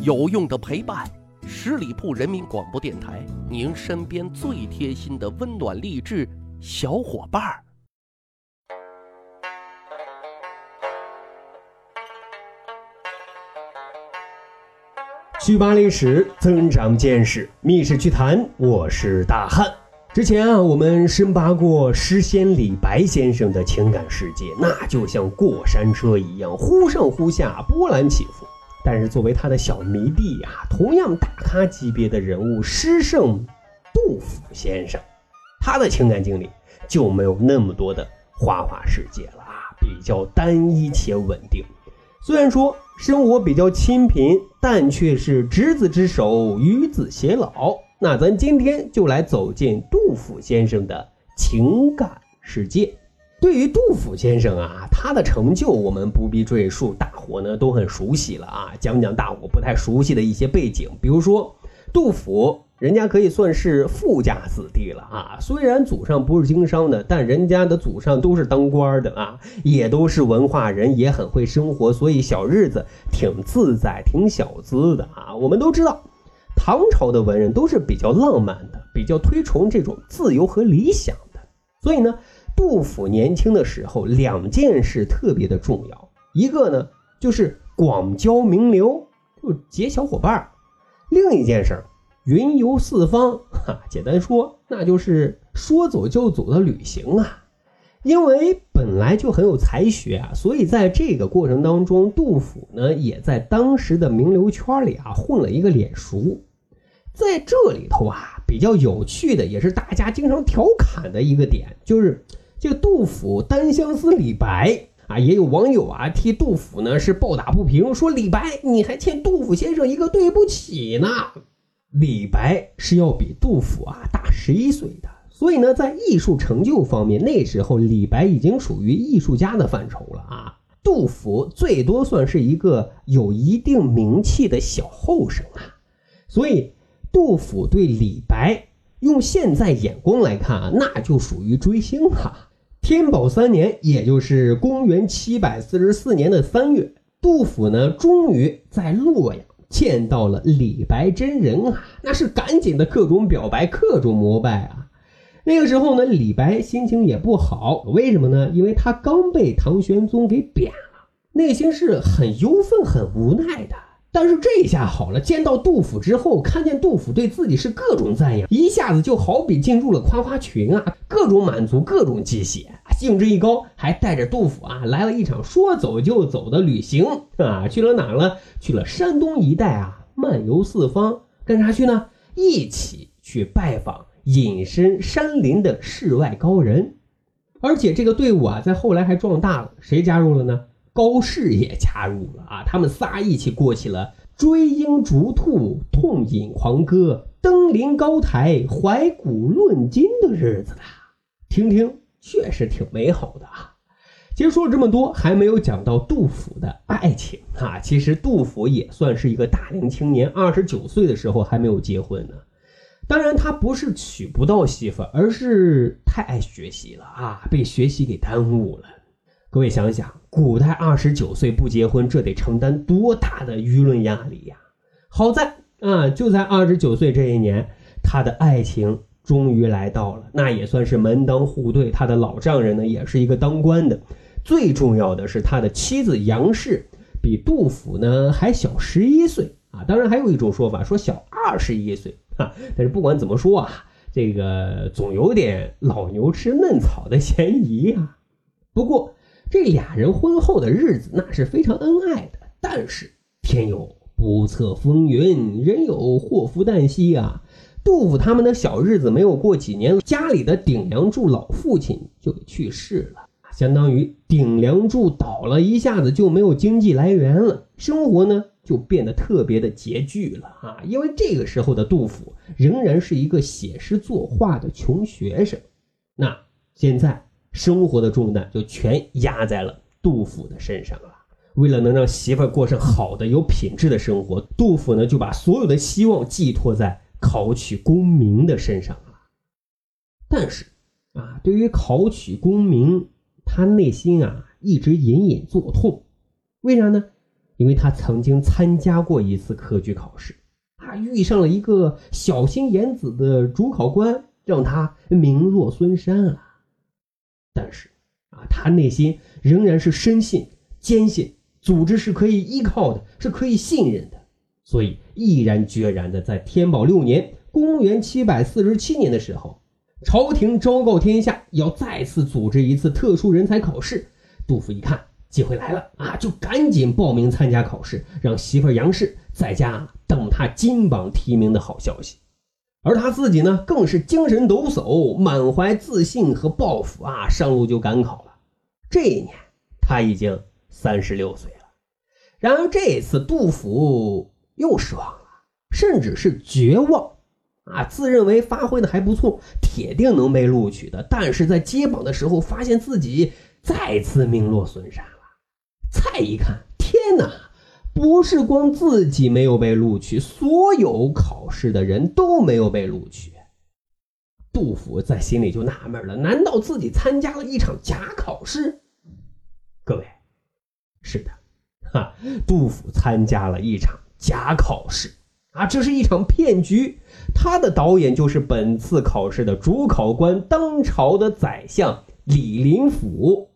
有用的陪伴，十里铺人民广播电台，您身边最贴心的温暖励志小伙伴儿。趣扒历史，增长见识，密室趣谈，我是大汉。之前啊，我们深扒过诗仙李白先生的情感世界，那就像过山车一样，忽上忽下，波澜起伏。但是作为他的小迷弟啊，同样大咖级别的人物，诗圣杜甫先生，他的情感经历就没有那么多的花花世界了啊，比较单一且稳定。虽然说生活比较清贫，但却是执子之手，与子偕老。那咱今天就来走进杜甫先生的情感世界。对于杜甫先生啊，他的成就我们不必赘述，大伙呢都很熟悉了啊。讲讲大伙不太熟悉的一些背景，比如说杜甫，人家可以算是富家子弟了啊。虽然祖上不是经商的，但人家的祖上都是当官的啊，也都是文化人，也很会生活，所以小日子挺自在，挺小资的啊。我们都知道。唐朝的文人都是比较浪漫的，比较推崇这种自由和理想的，所以呢，杜甫年轻的时候两件事特别的重要，一个呢就是广交名流，就结小伙伴儿；另一件事云游四方，哈，简单说那就是说走就走的旅行啊。因为本来就很有才学啊，所以在这个过程当中，杜甫呢也在当时的名流圈里啊混了一个脸熟。在这里头啊，比较有趣的，也是大家经常调侃的一个点，就是这个杜甫单相思李白啊，也有网友啊替杜甫呢是抱打不平，说李白你还欠杜甫先生一个对不起呢。李白是要比杜甫啊大十一岁的，所以呢，在艺术成就方面，那时候李白已经属于艺术家的范畴了啊，杜甫最多算是一个有一定名气的小后生啊，所以。杜甫对李白用现在眼光来看啊，那就属于追星哈。天宝三年，也就是公元七百四十四年的三月，杜甫呢终于在洛阳见到了李白真人啊，那是赶紧的各种表白，各种膜拜啊。那个时候呢，李白心情也不好，为什么呢？因为他刚被唐玄宗给贬了，内心是很忧愤、很无奈的。但是这下好了，见到杜甫之后，看见杜甫对自己是各种赞扬，一下子就好比进入了夸夸群啊，各种满足，各种鸡血，兴致一高，还带着杜甫啊来了一场说走就走的旅行啊，去了哪了？去了山东一带啊，漫游四方，干啥去呢？一起去拜访隐身山林的世外高人，而且这个队伍啊，在后来还壮大了，谁加入了呢？高适也加入了啊，他们仨一起过起了追鹰逐兔、痛饮狂歌、登临高台、怀古论今的日子了。听听，确实挺美好的啊。其实说了这么多，还没有讲到杜甫的爱情啊。其实杜甫也算是一个大龄青年，二十九岁的时候还没有结婚呢。当然，他不是娶不到媳妇，而是太爱学习了啊，被学习给耽误了。各位想想，古代二十九岁不结婚，这得承担多大的舆论压力呀！好在啊，就在二十九岁这一年，他的爱情终于来到了，那也算是门当户对。他的老丈人呢，也是一个当官的。最重要的是，他的妻子杨氏比杜甫呢还小十一岁啊！当然，还有一种说法说小二十一岁啊。但是不管怎么说啊，这个总有点老牛吃嫩草的嫌疑啊。不过，这俩人婚后的日子那是非常恩爱的，但是天有不测风云，人有祸福旦夕啊！杜甫他们的小日子没有过几年，家里的顶梁柱老父亲就去世了，相当于顶梁柱倒了一下子就没有经济来源了，生活呢就变得特别的拮据了啊！因为这个时候的杜甫仍然是一个写诗作画的穷学生，那现在。生活的重担就全压在了杜甫的身上了。为了能让媳妇过上好的、有品质的生活，杜甫呢就把所有的希望寄托在考取功名的身上了。但是啊，对于考取功名，他内心啊一直隐隐作痛。为啥呢？因为他曾经参加过一次科举考试，啊，遇上了一个小心眼子的主考官，让他名落孙山啊。但是啊，他内心仍然是深信、坚信组织是可以依靠的，是可以信任的，所以毅然决然的在天宝六年（公元747年）的时候，朝廷昭告天下，要再次组织一次特殊人才考试。杜甫一看。机会来了啊，就赶紧报名参加考试，让媳妇杨氏在家等他金榜题名的好消息。而他自己呢，更是精神抖擞，满怀自信和抱负啊，上路就赶考了。这一年他已经三十六岁了。然而这次杜甫又失望了，甚至是绝望啊，自认为发挥的还不错，铁定能被录取的。但是在接榜的时候，发现自己再次名落孙山了。再一看，天哪！不是光自己没有被录取，所有考试的人都没有被录取。杜甫在心里就纳闷了：难道自己参加了一场假考试？各位，是的，哈，杜甫参加了一场假考试啊！这是一场骗局。他的导演就是本次考试的主考官，当朝的宰相李林甫。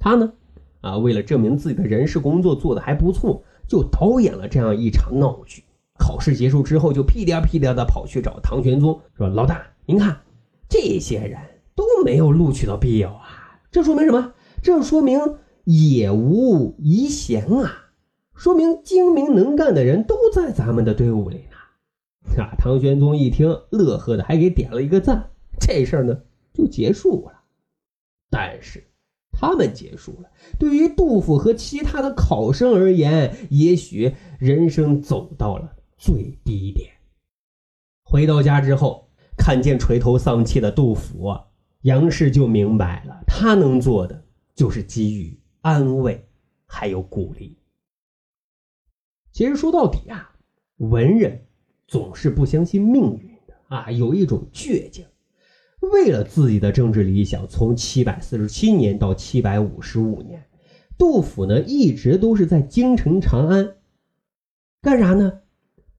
他呢？啊，为了证明自己的人事工作做得还不错，就导演了这样一场闹剧。考试结束之后，就屁颠屁颠的跑去找唐玄宗，说：“老大，您看，这些人都没有录取到必要啊，这说明什么？这说明也无遗贤啊，说明精明能干的人都在咱们的队伍里呢。”啊，唐玄宗一听，乐呵的，还给点了一个赞。这事儿呢，就结束了。但是。他们结束了。对于杜甫和其他的考生而言，也许人生走到了最低点。回到家之后，看见垂头丧气的杜甫啊，杨氏就明白了，他能做的就是给予安慰，还有鼓励。其实说到底啊，文人总是不相信命运的啊，有一种倔强。为了自己的政治理想，从七百四十七年到七百五十五年，杜甫呢一直都是在京城长安，干啥呢？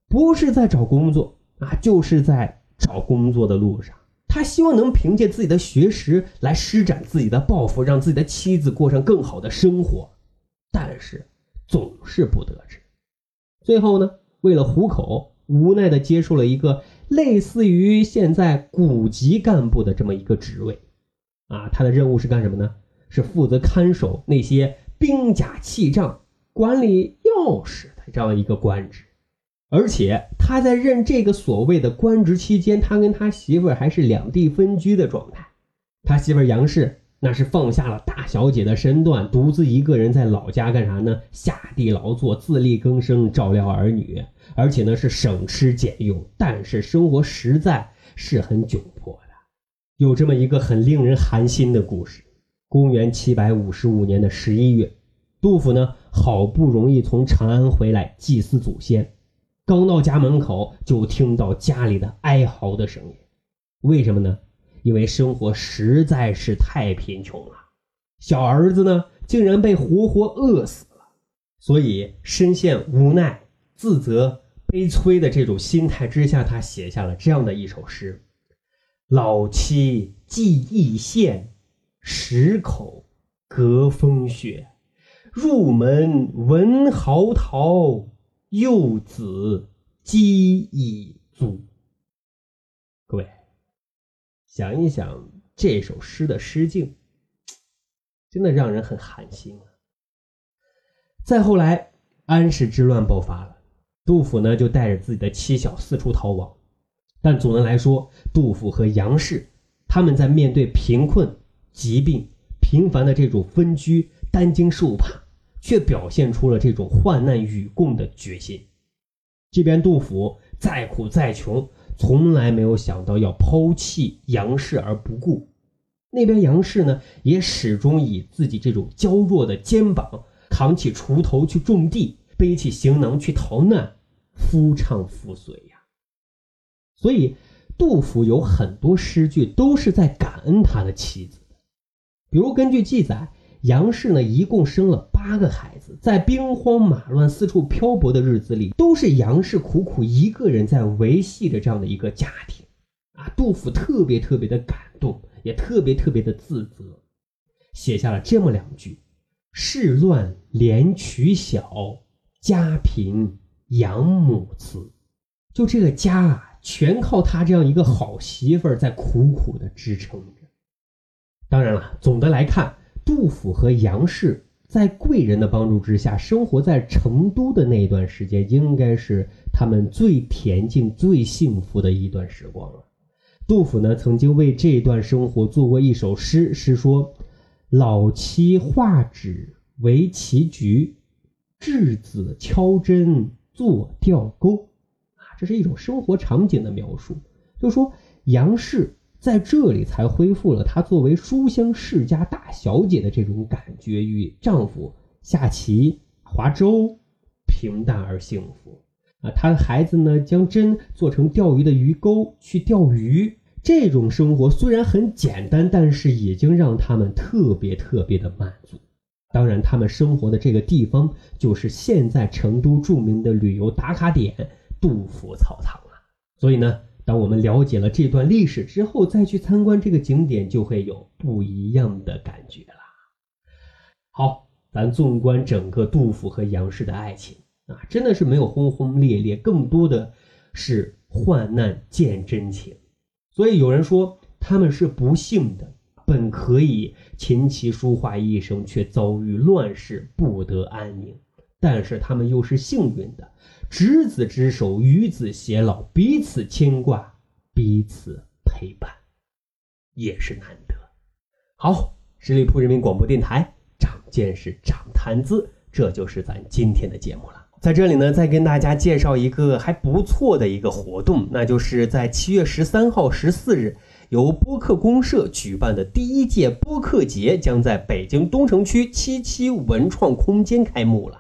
不是在找工作啊，就是在找工作的路上。他希望能凭借自己的学识来施展自己的抱负，让自己的妻子过上更好的生活，但是总是不得志。最后呢，为了糊口，无奈的接受了一个。类似于现在古籍干部的这么一个职位，啊，他的任务是干什么呢？是负责看守那些兵甲器仗、管理钥匙的这样一个官职。而且他在任这个所谓的官职期间，他跟他媳妇儿还是两地分居的状态。他媳妇儿杨氏那是放下了大小姐的身段，独自一个人在老家干啥呢？下地劳作，自力更生，照料儿女。而且呢是省吃俭用，但是生活实在是很窘迫的。有这么一个很令人寒心的故事：公元七百五十五年的十一月，杜甫呢好不容易从长安回来祭祀祖先，刚到家门口就听到家里的哀嚎的声音。为什么呢？因为生活实在是太贫穷了，小儿子呢竟然被活活饿死了，所以深陷无奈。自责、悲催的这种心态之下，他写下了这样的一首诗：“老妻寄异县，十口隔风雪。入门闻嚎啕，幼子饥已足。”各位，想一想这首诗的诗境，真的让人很寒心啊。再后来，安史之乱爆发了。杜甫呢，就带着自己的妻小四处逃亡，但总的来说，杜甫和杨氏他们在面对贫困、疾病、频繁的这种分居、担惊受怕，却表现出了这种患难与共的决心。这边杜甫再苦再穷，从来没有想到要抛弃杨氏而不顾；那边杨氏呢，也始终以自己这种娇弱的肩膀，扛起锄头去种地，背起行囊去逃难。夫唱妇随呀，所以杜甫有很多诗句都是在感恩他的妻子的。比如根据记载，杨氏呢一共生了八个孩子，在兵荒马乱、四处漂泊的日子里，都是杨氏苦苦一个人在维系着这样的一个家庭啊。杜甫特别特别的感动，也特别特别的自责，写下了这么两句：“世乱连娶小，家贫养母慈。”就这个家啊，全靠他这样一个好媳妇儿在苦苦的支撑着。当然了，总的来看。杜甫和杨氏在贵人的帮助之下，生活在成都的那段时间，应该是他们最恬静、最幸福的一段时光了。杜甫呢，曾经为这一段生活做过一首诗，诗说：“老妻画纸为棋局，稚子敲针做钓钩。”啊，这是一种生活场景的描述，就说杨氏。在这里才恢复了她作为书香世家大小姐的这种感觉，与丈夫下棋、划舟，平淡而幸福。啊，她的孩子呢，将针做成钓鱼的鱼钩去钓鱼。这种生活虽然很简单，但是已经让他们特别特别的满足。当然，他们生活的这个地方就是现在成都著名的旅游打卡点——杜甫草堂了。所以呢。当我们了解了这段历史之后，再去参观这个景点，就会有不一样的感觉了。好，咱纵观整个杜甫和杨氏的爱情啊，真的是没有轰轰烈烈，更多的是患难见真情。所以有人说他们是不幸的，本可以琴棋书画一生，却遭遇乱世，不得安宁；但是他们又是幸运的。执子之手，与子偕老，彼此牵挂，彼此陪伴，也是难得。好，十里铺人民广播电台，长见识，长谈资，这就是咱今天的节目了。在这里呢，再跟大家介绍一个还不错的一个活动，那就是在七月十三号、十四日，由播客公社举办的第一届播客节，将在北京东城区七七文创空间开幕了。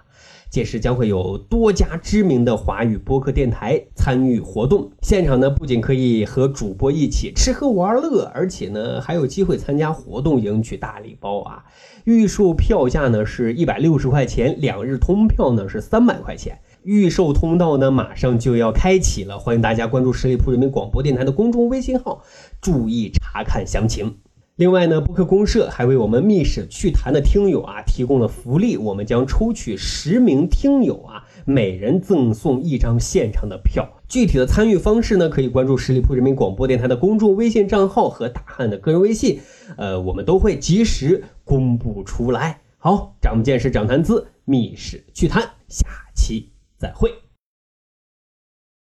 届时将会有多家知名的华语播客电台参与活动，现场呢不仅可以和主播一起吃喝玩乐，而且呢还有机会参加活动，赢取大礼包啊！预售票价呢是一百六十块钱，两日通票呢是三百块钱。预售通道呢马上就要开启了，欢迎大家关注十里铺人民广播电台的公众微信号，注意查看详情。另外呢，播客公社还为我们密室趣谈的听友啊提供了福利，我们将抽取十名听友啊，每人赠送一张现场的票。具体的参与方式呢，可以关注十里铺人民广播电台的公众微信账号和大汉的个人微信，呃，我们都会及时公布出来。好，长见识，长谈资，密室趣谈，下期再会。